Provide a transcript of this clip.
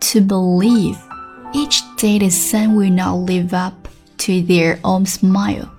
to believe each day the sun will not live up to their own smile.